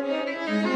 Música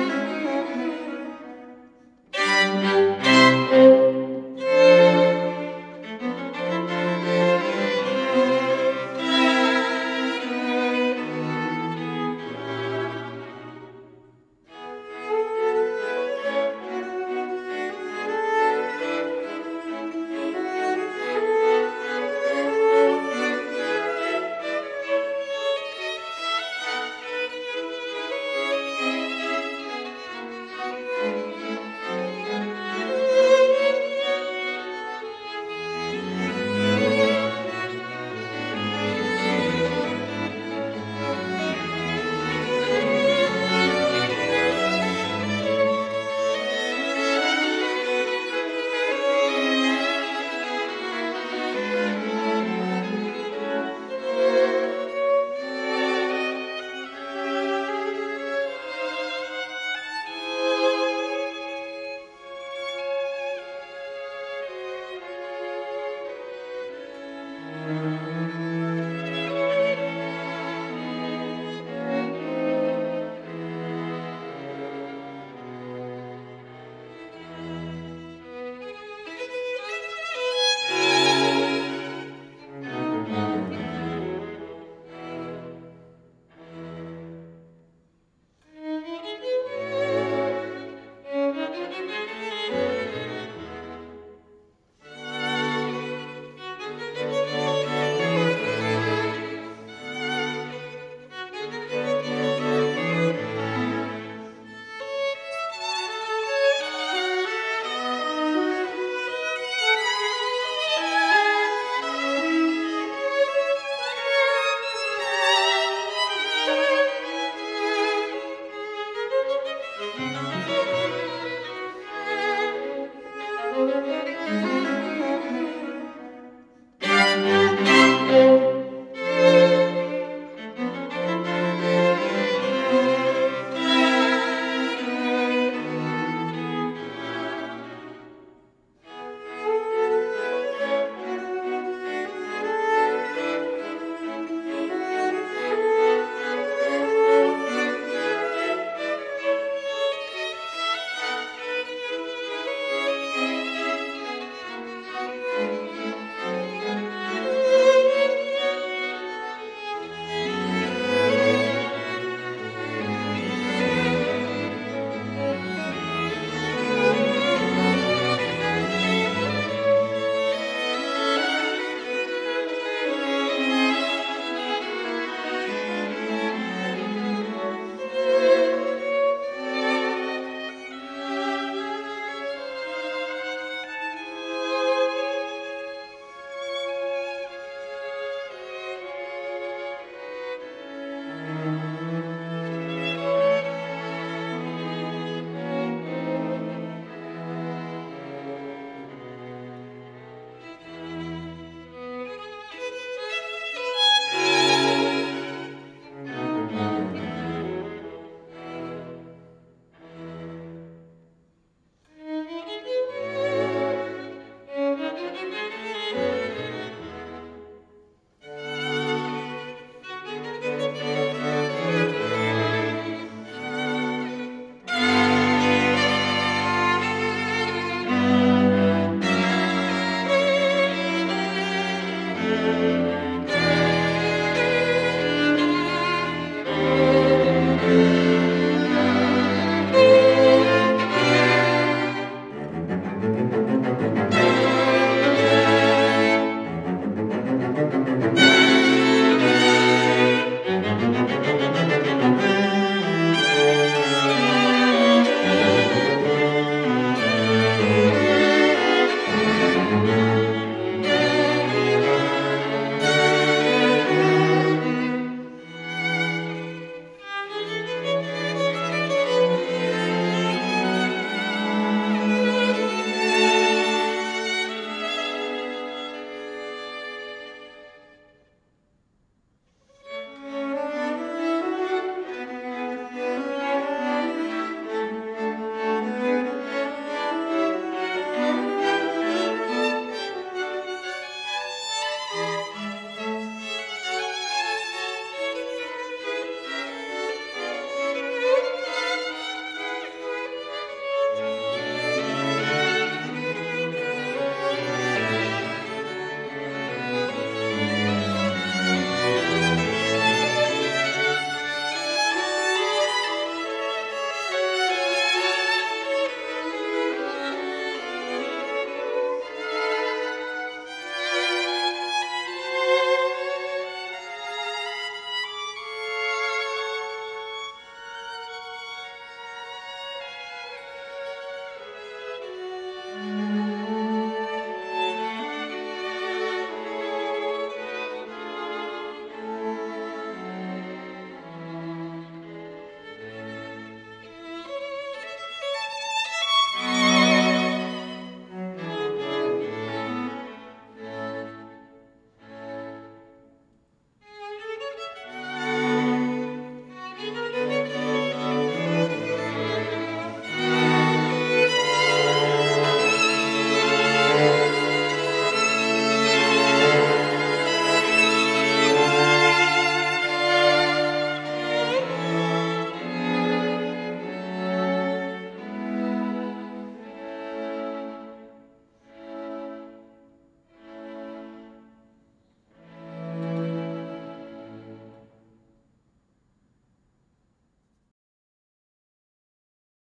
Música